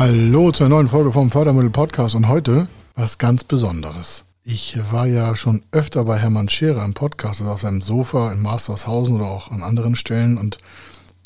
Hallo zur neuen Folge vom Fördermittel Podcast und heute was ganz Besonderes. Ich war ja schon öfter bei Hermann Scherer im Podcast, also auf seinem Sofa in Mastershausen oder auch an anderen Stellen und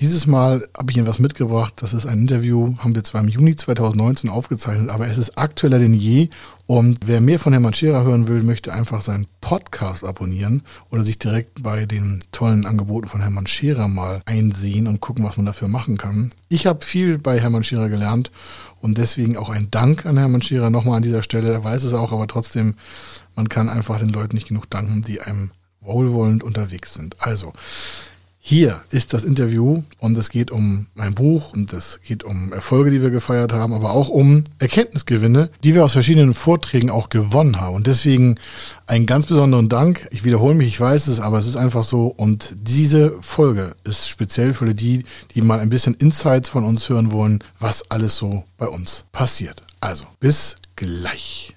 dieses Mal habe ich Ihnen was mitgebracht. Das ist ein Interview, haben wir zwar im Juni 2019 aufgezeichnet, aber es ist aktueller denn je. Und wer mehr von Hermann Scherer hören will, möchte einfach seinen Podcast abonnieren oder sich direkt bei den tollen Angeboten von Hermann Scherer mal einsehen und gucken, was man dafür machen kann. Ich habe viel bei Hermann Scherer gelernt und deswegen auch ein Dank an Hermann Scherer nochmal an dieser Stelle. Er weiß es auch, aber trotzdem, man kann einfach den Leuten nicht genug danken, die einem wohlwollend unterwegs sind. Also, hier ist das Interview und es geht um mein Buch und es geht um Erfolge, die wir gefeiert haben, aber auch um Erkenntnisgewinne, die wir aus verschiedenen Vorträgen auch gewonnen haben. Und deswegen einen ganz besonderen Dank. Ich wiederhole mich, ich weiß es, aber es ist einfach so. Und diese Folge ist speziell für die, die mal ein bisschen Insights von uns hören wollen, was alles so bei uns passiert. Also, bis gleich.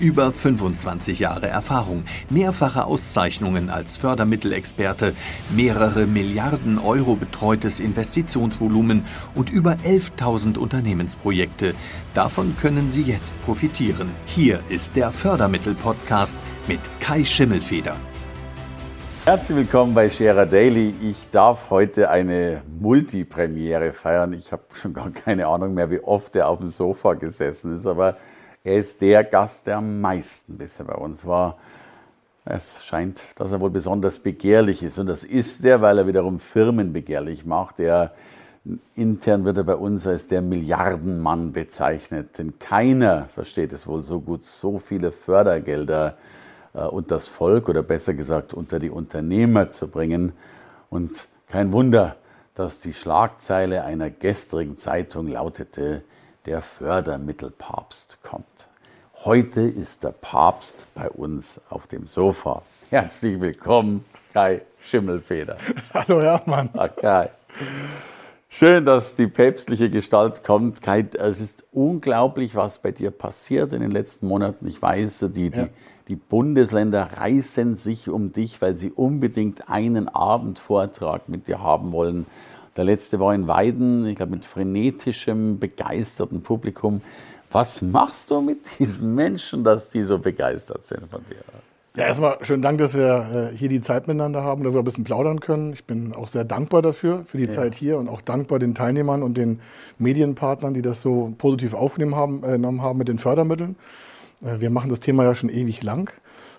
Über 25 Jahre Erfahrung, mehrfache Auszeichnungen als Fördermittelexperte, mehrere Milliarden Euro betreutes Investitionsvolumen und über 11.000 Unternehmensprojekte. Davon können Sie jetzt profitieren. Hier ist der Fördermittel-Podcast mit Kai Schimmelfeder. Herzlich willkommen bei Scherer Daily. Ich darf heute eine Multipremiere feiern. Ich habe schon gar keine Ahnung mehr, wie oft er auf dem Sofa gesessen ist, aber er ist der Gast, der am meisten bisher bei uns war. Es scheint, dass er wohl besonders begehrlich ist. Und das ist er, weil er wiederum Firmen begehrlich macht. Er, intern wird er bei uns als der Milliardenmann bezeichnet. Denn keiner versteht es wohl so gut, so viele Fördergelder äh, unter das Volk oder besser gesagt unter die Unternehmer zu bringen. Und kein Wunder, dass die Schlagzeile einer gestrigen Zeitung lautete, der Fördermittelpapst kommt. Heute ist der Papst bei uns auf dem Sofa. Herzlich willkommen, Kai Schimmelfeder. Hallo Hermann. Ah, Kai. Schön, dass die päpstliche Gestalt kommt. Kai, es ist unglaublich, was bei dir passiert in den letzten Monaten. Ich weiß, die, die, ja. die Bundesländer reißen sich um dich, weil sie unbedingt einen Abendvortrag mit dir haben wollen. Der letzte war in Weiden, ich glaube mit frenetischem, begeisterten Publikum. Was machst du mit diesen Menschen, dass die so begeistert sind von dir? Ja, erstmal schönen Dank, dass wir äh, hier die Zeit miteinander haben, dass wir ein bisschen plaudern können. Ich bin auch sehr dankbar dafür, für die ja. Zeit hier und auch dankbar den Teilnehmern und den Medienpartnern, die das so positiv aufgenommen haben, äh, haben mit den Fördermitteln. Äh, wir machen das Thema ja schon ewig lang.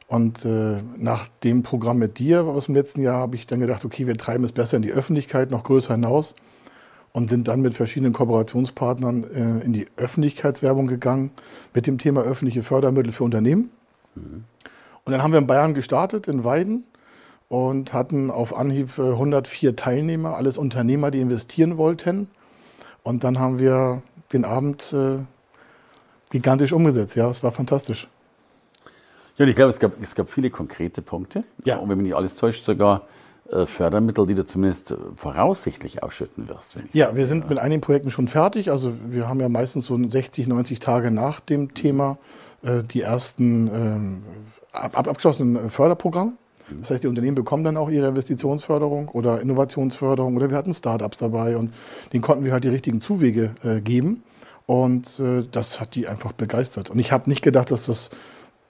Und äh, nach dem Programm mit dir aus dem letzten Jahr habe ich dann gedacht, okay, wir treiben es besser in die Öffentlichkeit, noch größer hinaus und sind dann mit verschiedenen Kooperationspartnern äh, in die Öffentlichkeitswerbung gegangen mit dem Thema öffentliche Fördermittel für Unternehmen. Mhm. Und dann haben wir in Bayern gestartet, in Weiden und hatten auf Anhieb 104 äh, Teilnehmer, alles Unternehmer, die investieren wollten. Und dann haben wir den Abend äh, gigantisch umgesetzt. Ja, es war fantastisch. Ja, ich glaube, es gab, es gab viele konkrete Punkte. Ja. Und wenn mich nicht alles täuscht, sogar äh, Fördermittel, die du zumindest äh, voraussichtlich ausschütten wirst. ja, wir sind mit einigen Projekten schon fertig. Also wir haben ja meistens so 60, 90 Tage nach dem Thema äh, die ersten ähm, ab, abgeschlossenen Förderprogramme. Mhm. Das heißt, die Unternehmen bekommen dann auch ihre Investitionsförderung oder Innovationsförderung oder wir hatten Startups dabei und denen konnten wir halt die richtigen Zuwege äh, geben. Und äh, das hat die einfach begeistert. Und ich habe nicht gedacht, dass das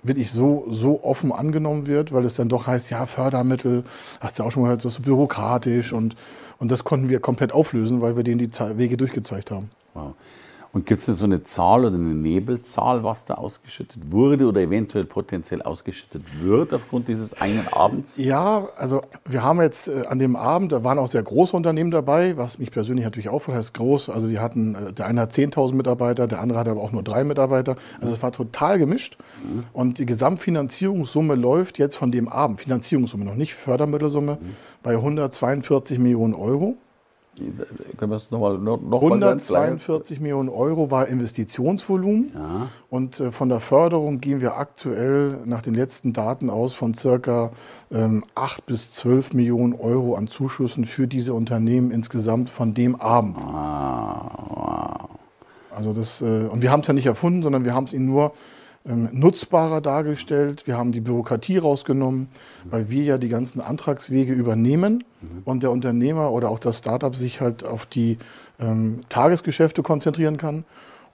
wirklich so, so offen angenommen wird, weil es dann doch heißt, ja, Fördermittel, hast du auch schon mal gehört, so bürokratisch und, und das konnten wir komplett auflösen, weil wir denen die Wege durchgezeigt haben. Wow. Und gibt es denn so eine Zahl oder eine Nebelzahl, was da ausgeschüttet wurde oder eventuell potenziell ausgeschüttet wird aufgrund dieses einen Abends? Ja, also wir haben jetzt äh, an dem Abend, da waren auch sehr große Unternehmen dabei, was mich persönlich natürlich auch heißt groß. Also die hatten, äh, der eine hat 10.000 Mitarbeiter, der andere hat aber auch nur drei Mitarbeiter. Also es war total gemischt. Mhm. Und die Gesamtfinanzierungssumme läuft jetzt von dem Abend, Finanzierungssumme, noch nicht Fördermittelsumme, mhm. bei 142 Millionen Euro. Können wir es nochmal noch, noch 142 Millionen Euro war Investitionsvolumen. Ja. Und äh, von der Förderung gehen wir aktuell nach den letzten Daten aus von circa ähm, 8 bis 12 Millionen Euro an Zuschüssen für diese Unternehmen insgesamt von dem Abend. Ah, wow. Also das, äh, und wir haben es ja nicht erfunden, sondern wir haben es ihnen nur nutzbarer dargestellt. Wir haben die Bürokratie rausgenommen, weil wir ja die ganzen Antragswege übernehmen mhm. und der Unternehmer oder auch das Startup sich halt auf die ähm, Tagesgeschäfte konzentrieren kann.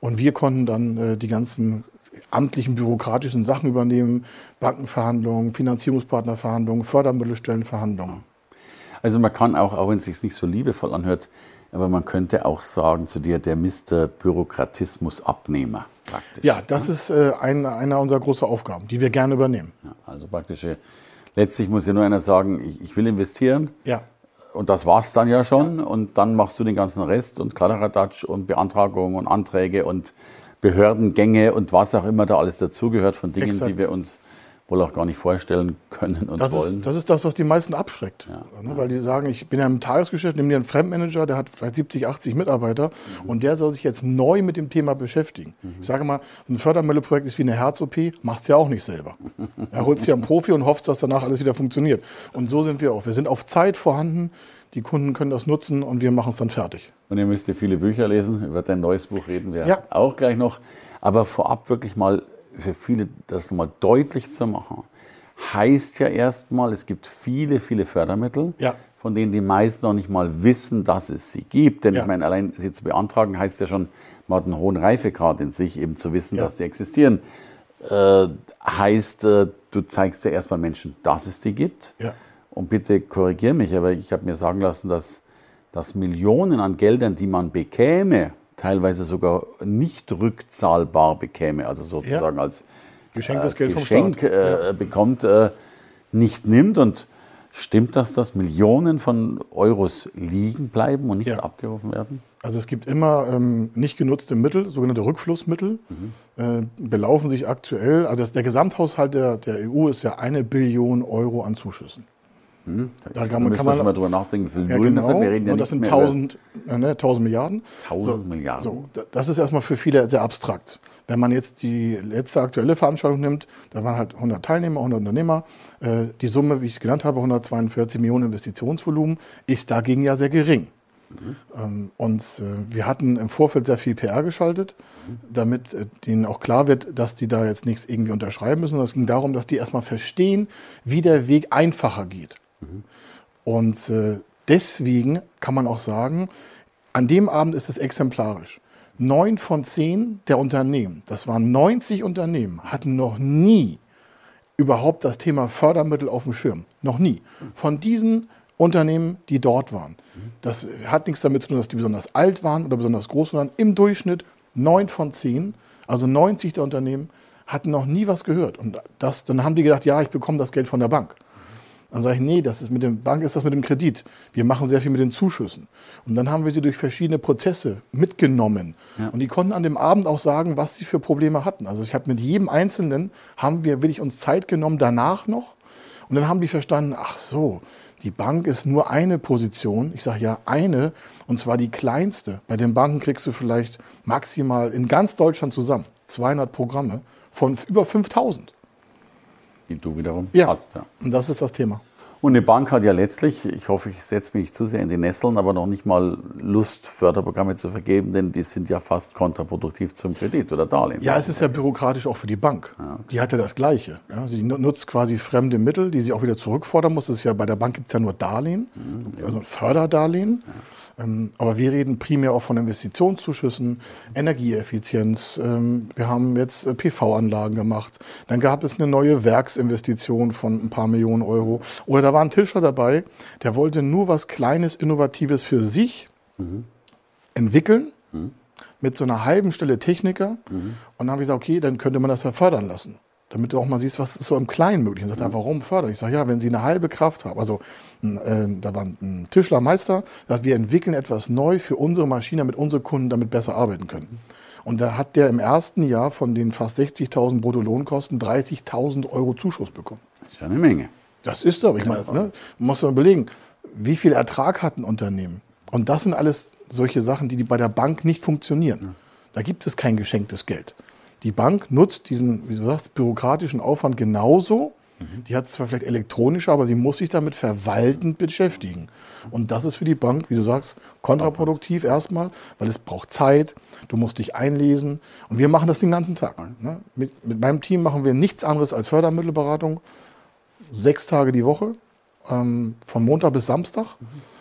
Und wir konnten dann äh, die ganzen amtlichen bürokratischen Sachen übernehmen, Bankenverhandlungen, Finanzierungspartnerverhandlungen, Fördermittelstellenverhandlungen. Also man kann auch, auch wenn es sich nicht so liebevoll anhört, aber man könnte auch sagen zu dir, der Mr. Bürokratismus-Abnehmer praktisch. Ja, das ne? ist äh, ein, einer unserer großen Aufgaben, die wir gerne übernehmen. Ja, also praktisch, letztlich muss ja nur einer sagen, ich, ich will investieren. Ja. Und das war es dann ja schon. Ja. Und dann machst du den ganzen Rest und Kladderadatsch und Beantragungen und Anträge und Behördengänge und was auch immer da alles dazugehört von Dingen, Exakt. die wir uns wohl auch gar nicht vorstellen können und das wollen. Ist, das ist das, was die meisten abschreckt. Ja, ne? Weil die sagen, ich bin ja im Tagesgeschäft, nimm dir einen Fremdmanager, der hat vielleicht 70, 80 Mitarbeiter mhm. und der soll sich jetzt neu mit dem Thema beschäftigen. Mhm. Ich sage mal, ein Fördermittelprojekt ist wie eine Herz-OP, machst du ja auch nicht selber. er holt sich einen Profi und hofft, dass danach alles wieder funktioniert. Und so sind wir auch. Wir sind auf Zeit vorhanden. Die Kunden können das nutzen und wir machen es dann fertig. Und ihr müsst ja viele Bücher lesen. Über dein neues Buch reden wir ja. auch gleich noch. Aber vorab wirklich mal für viele das nochmal deutlich zu machen, heißt ja erstmal, es gibt viele, viele Fördermittel, ja. von denen die meisten noch nicht mal wissen, dass es sie gibt. Denn ja. ich meine, allein sie zu beantragen, heißt ja schon, man hat einen hohen Reifegrad in sich, eben zu wissen, ja. dass sie existieren. Äh, heißt, äh, du zeigst ja erstmal Menschen, dass es die gibt. Und bitte korrigier mich, aber ich habe mir sagen lassen, dass, dass Millionen an Geldern, die man bekäme, teilweise sogar nicht rückzahlbar bekäme, also sozusagen ja. als geschenktes als Geld Geschenk, vom Staat äh, ja. bekommt, äh, nicht nimmt. Und stimmt das, dass Millionen von Euros liegen bleiben und nicht ja. abgerufen werden? Also es gibt immer ähm, nicht genutzte Mittel, sogenannte Rückflussmittel, mhm. äh, belaufen sich aktuell, also das, der Gesamthaushalt der, der EU ist ja eine Billion Euro an Zuschüssen. Hm, da kann man, kann man mal drüber nachdenken, viel ja, Nullen genau. sind. Wir reden ja Und das sind 1000, äh, ne, 1000 Milliarden. 1000 so, Milliarden. So, das ist erstmal für viele sehr abstrakt. Wenn man jetzt die letzte aktuelle Veranstaltung nimmt, da waren halt 100 Teilnehmer, 100 Unternehmer. Äh, die Summe, wie ich es genannt habe, 142 Millionen Investitionsvolumen, ist dagegen ja sehr gering. Mhm. Ähm, und äh, wir hatten im Vorfeld sehr viel PR geschaltet, mhm. damit äh, denen auch klar wird, dass die da jetzt nichts irgendwie unterschreiben müssen. Es ging darum, dass die erstmal verstehen, wie der Weg einfacher geht. Und äh, deswegen kann man auch sagen, an dem Abend ist es exemplarisch. Neun von zehn der Unternehmen, das waren 90 Unternehmen, hatten noch nie überhaupt das Thema Fördermittel auf dem Schirm. Noch nie. Von diesen Unternehmen, die dort waren. Das hat nichts damit zu tun, dass die besonders alt waren oder besonders groß waren. Im Durchschnitt neun von zehn, also 90 der Unternehmen, hatten noch nie was gehört. Und das, dann haben die gedacht, ja, ich bekomme das Geld von der Bank. Dann sage ich, nee, das ist mit dem Bank ist das mit dem Kredit. Wir machen sehr viel mit den Zuschüssen. Und dann haben wir sie durch verschiedene Prozesse mitgenommen. Ja. Und die konnten an dem Abend auch sagen, was sie für Probleme hatten. Also ich habe mit jedem Einzelnen, haben wir wirklich uns Zeit genommen, danach noch. Und dann haben die verstanden, ach so, die Bank ist nur eine Position. Ich sage ja eine, und zwar die kleinste. Bei den Banken kriegst du vielleicht maximal in ganz Deutschland zusammen 200 Programme von über 5000 die du wiederum ja. hast. Ja, und das ist das Thema. Und eine Bank hat ja letztlich, ich hoffe, ich setze mich nicht zu sehr in die Nesseln, aber noch nicht mal Lust, Förderprogramme zu vergeben, denn die sind ja fast kontraproduktiv zum Kredit oder Darlehen. Ja, es ist ja bürokratisch auch für die Bank. Ja. Die hat ja das Gleiche. Ja, sie nutzt quasi fremde Mittel, die sie auch wieder zurückfordern muss. Das ist ja, bei der Bank gibt es ja nur Darlehen, mhm, also Förderdarlehen. Ja. Ähm, aber wir reden primär auch von Investitionszuschüssen, Energieeffizienz. Ähm, wir haben jetzt äh, PV-Anlagen gemacht. Dann gab es eine neue Werksinvestition von ein paar Millionen Euro. Oder da war ein Tischer dabei, der wollte nur was Kleines, Innovatives für sich mhm. entwickeln. Mhm. Mit so einer halben Stelle Techniker. Mhm. Und dann habe ich gesagt, okay, dann könnte man das ja fördern lassen damit du auch mal siehst, was ist so im Kleinen möglich. Und sagt er, warum fördern? Ich sage, ja, wenn Sie eine halbe Kraft haben. Also äh, da war ein Tischlermeister, sagt, wir entwickeln etwas neu für unsere Maschine, damit unsere Kunden damit besser arbeiten können. Und da hat der im ersten Jahr von den fast 60.000 Bruttolohnkosten 30.000 Euro Zuschuss bekommen. Das ist ja eine Menge. Das ist aber, ich meine, ne, man muss man überlegen, wie viel Ertrag hat ein Unternehmen? Und das sind alles solche Sachen, die, die bei der Bank nicht funktionieren. Da gibt es kein geschenktes Geld. Die Bank nutzt diesen, wie du sagst, bürokratischen Aufwand genauso. Die hat es zwar vielleicht elektronisch, aber sie muss sich damit verwaltend beschäftigen. Und das ist für die Bank, wie du sagst, kontraproduktiv erstmal, weil es braucht Zeit, du musst dich einlesen. Und wir machen das den ganzen Tag. Ne? Mit, mit meinem Team machen wir nichts anderes als Fördermittelberatung. Sechs Tage die Woche, ähm, von Montag bis Samstag.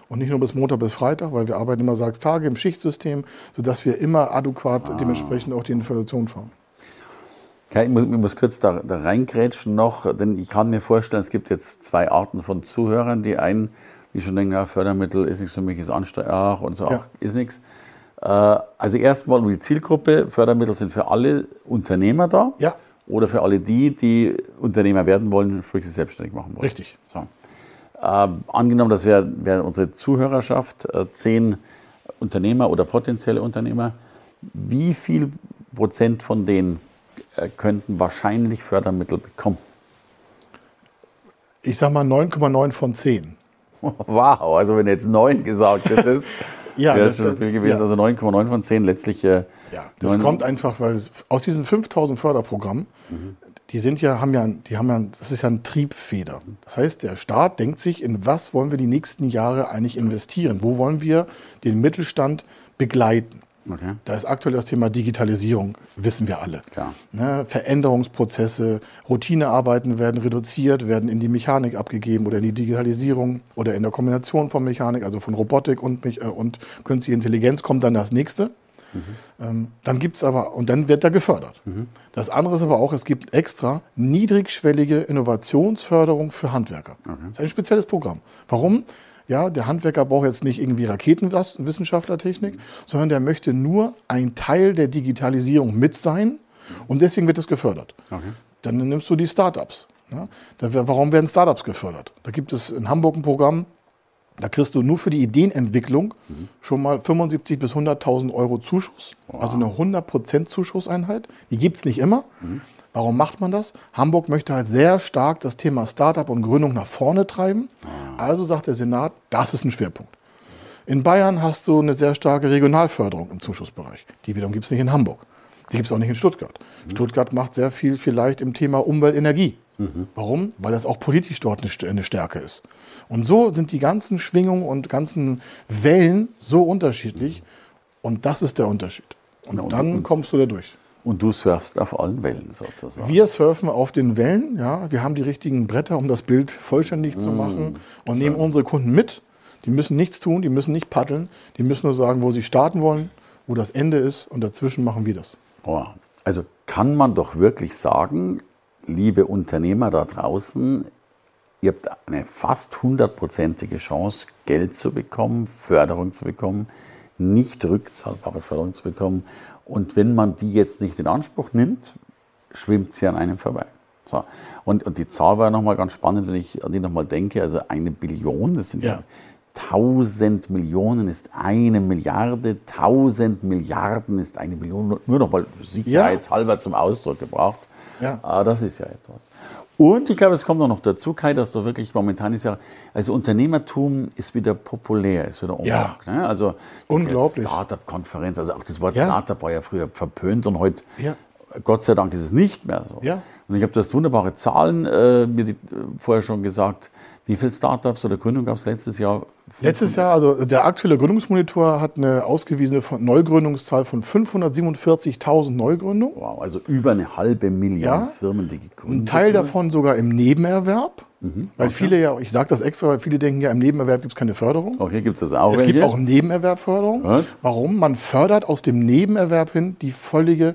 Und nicht nur bis Montag bis Freitag, weil wir arbeiten immer sechs Tage im Schichtsystem, sodass wir immer adäquat dementsprechend auch die Inflation fahren. Ich, muss, ich muss kurz da, da reingrätschen noch, denn ich kann mir vorstellen, es gibt jetzt zwei Arten von Zuhörern. Die einen, die schon denken, ja, Fördermittel ist nichts für mich, ist ach, und so, Ja. ach, ist nichts. Äh, Also erstmal um die Zielgruppe, Fördermittel sind für alle Unternehmer da Ja. oder für alle die, die Unternehmer werden wollen, sprich sie selbstständig machen wollen. Richtig. So. Ähm, angenommen, das wäre wär unsere Zuhörerschaft, äh, zehn Unternehmer oder potenzielle Unternehmer. Wie viel Prozent von denen äh, könnten wahrscheinlich Fördermittel bekommen? Ich sag mal 9,9 von 10. Wow, also wenn jetzt neun gesagt hättest, Ja, wäre das- das schon viel gewesen. ja. Also 9,9 von 10 letztlich. Äh, Ja, das kommt einfach, weil es, aus diesen 5000 Förderprogrammen, die sind ja, haben ja, die haben ja, das ist ja ein Triebfeder. Das heißt, der Staat denkt sich, in was wollen wir die nächsten Jahre eigentlich investieren? Wo wollen wir den Mittelstand begleiten? Okay. Da ist aktuell das Thema Digitalisierung, wissen wir alle. Ne, Veränderungsprozesse, Routinearbeiten werden reduziert, werden in die Mechanik abgegeben oder in die Digitalisierung oder in der Kombination von Mechanik, also von Robotik und, äh, und künstliche Intelligenz kommt dann das nächste. Ähm, dann gibt es aber, und dann wird da gefördert. Das andere ist aber auch, es gibt extra niedrigschwellige Innovationsförderung für Handwerker. Das ist ein spezielles Programm. Warum? Ja, der Handwerker braucht jetzt nicht irgendwie Raketenwissenschaftlertechnik, sondern der möchte nur ein Teil der Digitalisierung mit sein und deswegen wird es gefördert. Dann nimmst du die Startups. Ja? Wär- warum werden Startups gefördert? Da gibt es in Hamburg ein Programm, da kriegst du nur für die Ideenentwicklung schon mal 75.000 bis 100.000 Euro Zuschuss. Also eine 100% Zuschusseinheit. Die gibt es nicht immer. Warum macht man das? Hamburg möchte halt sehr stark das Thema Startup und Gründung nach vorne treiben. Also sagt der Senat, das ist ein Schwerpunkt. In Bayern hast du eine sehr starke Regionalförderung im Zuschussbereich. Die wiederum gibt es nicht in Hamburg. Die gibt es auch nicht in Stuttgart. Stuttgart macht sehr viel vielleicht im Thema Umwelt, Energie. Warum? Weil das auch politisch dort eine St- eine Stärke ist. Und so sind die ganzen Schwingungen und ganzen Wellen so unterschiedlich. Und das ist der Unterschied. Und und- dann und- kommst du da durch. Und du surfst auf allen Wellen sozusagen. Wir surfen auf den Wellen, ja. Wir haben die richtigen Bretter, um das Bild vollständig zu machen und nehmen unsere Kunden mit. Die müssen nichts tun, die müssen nicht paddeln, die müssen nur sagen, wo sie starten wollen, wo das Ende ist und dazwischen machen wir das. Oh, Also kann man doch wirklich sagen, liebe Unternehmer da draußen, ihr habt eine fast hundertprozentige Chance, Geld zu bekommen, Förderung zu bekommen, nicht rückzahlbare Förderung zu bekommen. Und wenn man die jetzt nicht in Anspruch nimmt, schwimmt sie an einem vorbei. So. Und, und die Zahl war ja nochmal ganz spannend, wenn ich an die nochmal denke. Also eine Billion, das sind ja, Ja. 1000 Millionen ist eine Milliarde, 1000 Milliarden ist eine Billion. Nur nochmal sicherheitshalber zum Ausdruck gebracht. Ja. Ah, das ist ja etwas. Und ich glaube, es kommt auch noch dazu, Kai, dass du wirklich momentan ist ja, also Unternehmertum ist wieder populär, ist wieder Ja. Ne? Also Unglaublich. Startup-Konferenz, also auch das Wort Ja. Startup war ja früher verpönt und heute, Ja. Gott sei Dank, ist es nicht mehr so. Ja. Und ich habe, du hast wunderbare Zahlen äh, mir die, äh, vorher schon gesagt. Wie viele Startups oder Gründungen gab es letztes Jahr? Letztes Jahr, also der aktuelle Gründungsmonitor hat eine ausgewiesene von- Neugründungszahl von 547.000 Neugründungen. Wow, also über eine halbe Million Ja. Firmen, die gegründet Ein Teil wurden. davon sogar im Nebenerwerb. Weil viele ja, ich sage das extra, weil viele denken ja, im Nebenerwerb gibt es keine Förderung. Okay, gibt es das auch. Es gibt welche? auch im Nebenerwerb Förderung. Warum? Man fördert aus dem Nebenerwerb hin die völlige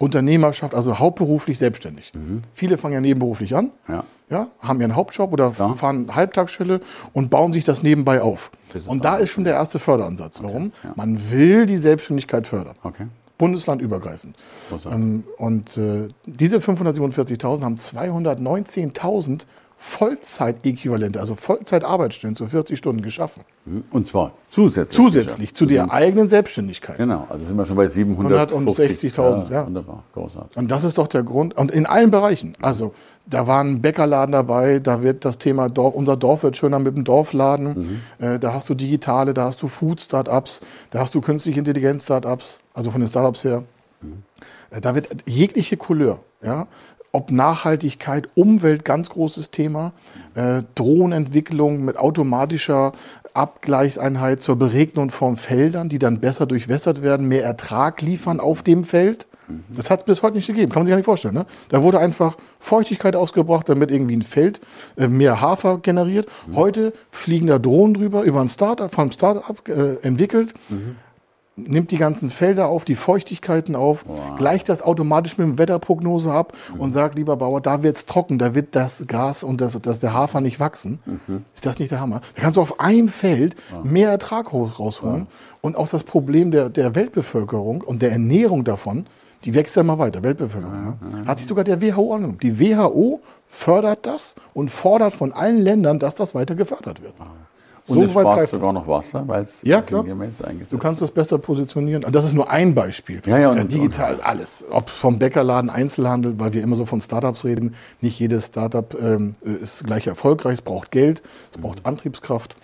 Unternehmerschaft, also hauptberuflich selbstständig. Viele fangen ja nebenberuflich an, Mhm. Ja. ja, haben ihren Hauptjob oder Ja. fahren Halbtagsstelle und bauen sich das nebenbei auf. Das Und da ist schon der erste Förderansatz. Warum? ja. Man will die Selbstständigkeit fördern. Okay. Bundeslandübergreifend. Ähm, und äh, diese 547.000 haben 219.000 Vollzeitäquivalente, also Vollzeitarbeitsstellen zu 40 Stunden geschaffen. Und zwar zusätzlich. Zusätzlich zu der eigenen Selbstständigkeit. Genau, also sind wir schon bei 760.000. Ja, ja. Wunderbar, großartig. Und das ist doch der Grund, und in allen Bereichen. Also da war ein Bäckerladen dabei, da wird das Thema Dorf, unser Dorf wird schöner mit dem Dorfladen. Mhm. Äh, da hast du digitale, da hast du Food-Startups, da hast du künstliche Intelligenz-Startups, also von den Startups her. Mhm. Äh, da wird jegliche Couleur, ja, ob Nachhaltigkeit, Umwelt, ganz großes Thema, äh, Drohnenentwicklung mit automatischer Abgleichseinheit zur Beregnung von Feldern, die dann besser durchwässert werden, mehr Ertrag liefern auf dem Feld. Das hat es bis heute nicht gegeben, kann man sich gar nicht vorstellen. Ne? Da wurde einfach Feuchtigkeit ausgebracht, damit irgendwie ein Feld äh, mehr Hafer generiert. Mhm. Heute fliegen da Drohnen drüber, über ein Startup, vom Startup äh, entwickelt. Mhm nimmt die ganzen Felder auf, die Feuchtigkeiten auf, wow. gleicht das automatisch mit dem Wetterprognose ab mhm. und sagt, lieber Bauer, da wird es trocken, da wird das Gras und das, das der Hafer nicht wachsen. Mhm. Ist das nicht der Hammer? Da kannst du auf einem Feld ja. mehr Ertrag rausholen ja. und auch das Problem der, der Weltbevölkerung und der Ernährung davon, die wächst ja immer weiter, Weltbevölkerung. Ja. Hat sich sogar der WHO angenommen. Die WHO fördert das und fordert von allen Ländern, dass das weiter gefördert wird. Und so es weit spart sogar noch Wasser, weil es ja, sinngemäß eingesetzt Du kannst es besser positionieren. Das ist nur ein Beispiel. Ja, ja, und, äh, digital und, alles. Ob vom Bäckerladen, Einzelhandel, weil wir immer so von Startups reden. Nicht jedes Startup ähm, ist gleich erfolgreich. Es braucht Geld, es mhm. braucht Antriebskraft.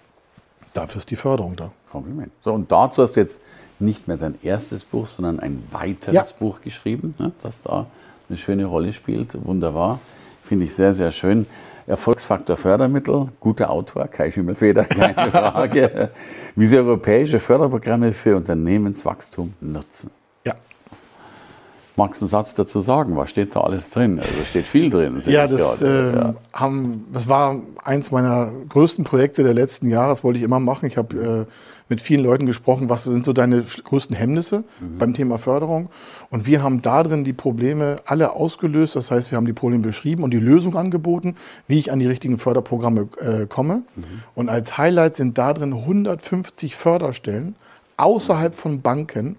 Dafür ist die Förderung da. Kompliment. So, und dazu hast du jetzt nicht mehr dein erstes Buch, sondern ein weiteres ja. Buch geschrieben, ne, das da eine schöne Rolle spielt. Wunderbar. Finde ich sehr, sehr schön. Erfolgsfaktor Fördermittel, guter Autor, Kai Schimmelfeder, keine Frage. Wie Sie europäische Förderprogramme für Unternehmenswachstum nutzen. Magst du einen Satz dazu sagen? Was steht da alles drin? Also steht viel drin. Ja das, äh, ja. Haben, das war eins meiner größten Projekte der letzten Jahre. Das wollte ich immer machen. Ich habe äh, mit vielen Leuten gesprochen, was sind so deine größten Hemmnisse mhm. beim Thema Förderung. Und wir haben da drin die Probleme alle ausgelöst. Das heißt, wir haben die Probleme beschrieben und die Lösung angeboten, wie ich an die richtigen Förderprogramme äh, komme. Mhm. Und als Highlight sind da drin 150 Förderstellen außerhalb von Banken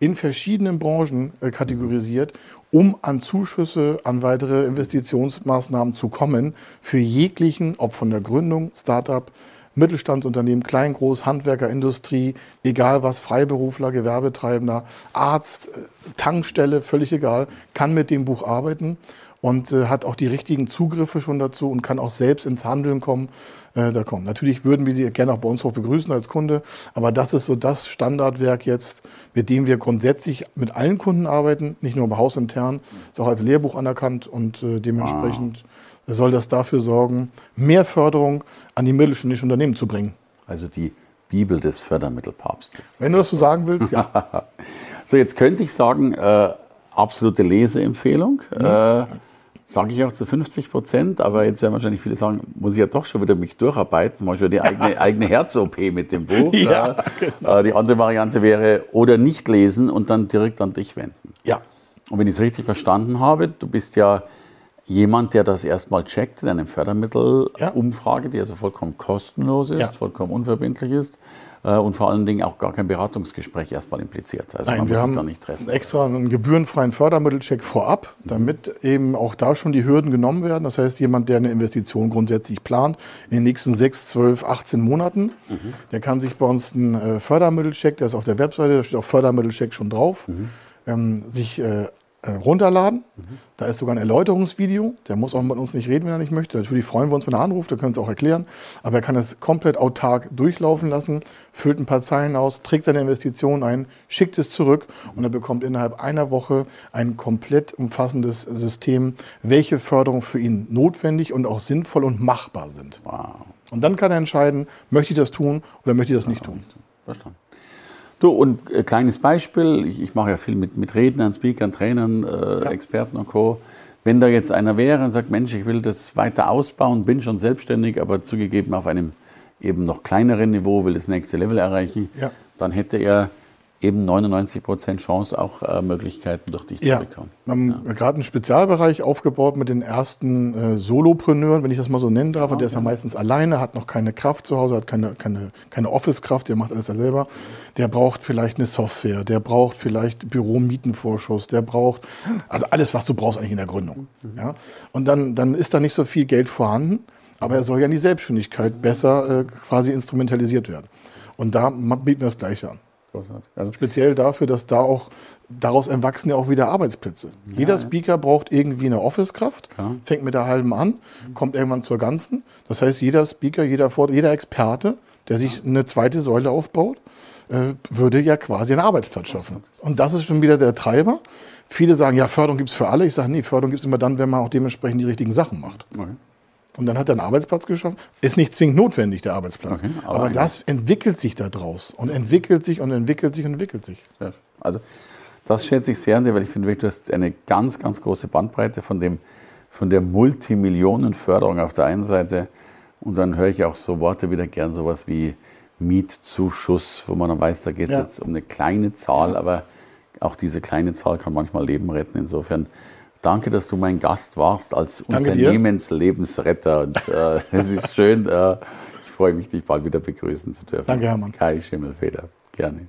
in verschiedenen Branchen äh, kategorisiert, um an Zuschüsse, an weitere Investitionsmaßnahmen zu kommen für jeglichen, ob von der Gründung, Startup, Mittelstandsunternehmen, Klein, Groß, Handwerker, Industrie, egal was, Freiberufler, Gewerbetreibender, Arzt, äh, Tankstelle, völlig egal, kann mit dem Buch arbeiten und äh, hat auch die richtigen Zugriffe schon dazu und kann auch selbst ins Handeln kommen. Äh, da kommen. Natürlich würden wir Sie gerne auch bei uns hoch begrüßen als Kunde, aber das ist so das Standardwerk jetzt, mit dem wir grundsätzlich mit allen Kunden arbeiten, nicht nur bei hausintern, ist auch als Lehrbuch anerkannt und äh, dementsprechend wow soll das dafür sorgen, mehr Förderung an die mittelständischen Unternehmen zu bringen. Also die Bibel des Fördermittelpapstes. Wenn du das so sagen willst, ja. so, jetzt könnte ich sagen, äh, absolute Leseempfehlung. Mhm. Äh, Sage ich auch zu 50 Prozent, aber jetzt werden wahrscheinlich viele sagen, muss ich ja doch schon wieder mich durcharbeiten, zum Beispiel die eigene, eigene Herz-OP mit dem Buch. Ja, genau. Die andere Variante wäre, oder nicht lesen und dann direkt an dich wenden. Ja. Und wenn ich es richtig verstanden habe, du bist ja jemand, der das erstmal checkt in einer Fördermittelumfrage, ja. die also vollkommen kostenlos ist, ja. vollkommen unverbindlich ist äh, und vor allen Dingen auch gar kein Beratungsgespräch erstmal impliziert. Also Nein, man wir muss sich da nicht treffen. Extra einen gebührenfreien Fördermittelcheck vorab, damit eben auch da schon die Hürden genommen werden. Das heißt, jemand, der eine Investition grundsätzlich plant, in den nächsten 6, 12, 18 Monaten, mhm. der kann sich bei uns einen äh, Fördermittelcheck, der ist auf der Webseite, da steht auch Fördermittelcheck schon drauf, mhm. ähm, sich äh, äh, runterladen. Mhm. Da ist sogar ein Erläuterungsvideo. Der muss auch mit uns nicht reden, wenn er nicht möchte. Natürlich freuen wir uns, wenn er anruft, da können wir es auch erklären. Aber er kann es komplett autark durchlaufen lassen, füllt ein paar Zeilen aus, trägt seine Investition ein, schickt es zurück und er bekommt innerhalb einer Woche ein komplett umfassendes System, welche Förderungen für ihn notwendig und auch sinnvoll und machbar sind. Wow. Und dann kann er entscheiden, möchte ich das tun oder möchte ich das nicht tun. Verstanden. Du, und ein äh, kleines Beispiel, ich, ich mache ja viel mit, mit Rednern, Speakern, Trainern, äh, ja. Experten und Co. Wenn da jetzt einer wäre und sagt, Mensch, ich will das weiter ausbauen, bin schon selbstständig, aber zugegeben auf einem eben noch kleineren Niveau, will das nächste Level erreichen, ja. dann hätte er eben 99 Prozent Chance, auch äh, Möglichkeiten durch dich ja. zu bekommen. Wir haben ja. gerade einen Spezialbereich aufgebaut mit den ersten äh, Solopreneuren, wenn ich das mal so nennen darf. Ja, der ist ja meistens alleine, hat noch keine Kraft zu Hause, hat keine, keine, keine Office-Kraft, der macht alles selber. Der braucht vielleicht eine Software, der braucht vielleicht Büromietenvorschuss, der braucht also alles, was du brauchst eigentlich in der Gründung. Mhm. Ja? Und dann, dann ist da nicht so viel Geld vorhanden, aber er soll ja in die Selbstständigkeit besser äh, quasi instrumentalisiert werden. Und da bieten wir das Gleiche an. Also speziell dafür, dass da auch daraus entwachsen ja auch wieder Arbeitsplätze. Ja, Jeder Speaker braucht irgendwie eine Office-Kraft, ja. fängt mit der halben an, kommt irgendwann zur ganzen. Das heißt, jeder Speaker, jeder, jeder Experte, der sich eine zweite Säule aufbaut, äh, würde ja quasi einen Arbeitsplatz schaffen. Und das ist schon wieder der Treiber. Viele sagen, ja, Förderung gibt es für alle. Ich sage, nee, Förderung gibt es immer dann, wenn man auch dementsprechend die richtigen Sachen macht. Okay. Und dann hat er einen Arbeitsplatz geschaffen. Ist nicht zwingend notwendig, der Arbeitsplatz. Okay, aber, aber das entwickelt sich da draus und entwickelt sich und entwickelt sich und entwickelt sich. Also das schätze ich sehr an dir, weil ich finde, du hast eine ganz, ganz große Bandbreite von, dem, von der Multimillionenförderung auf der einen Seite. Und dann höre ich auch so Worte wieder gern, sowas wie Mietzuschuss, wo man dann weiß, da geht es ja. jetzt um eine kleine Zahl, aber auch diese kleine Zahl kann manchmal Leben retten. Insofern Danke, dass du mein Gast warst als Danke Unternehmenslebensretter. Und äh, es ist schön. Äh, ich freue mich, dich bald wieder begrüßen zu dürfen. Danke, Hermann. Kai Schimmelfeder. Gerne.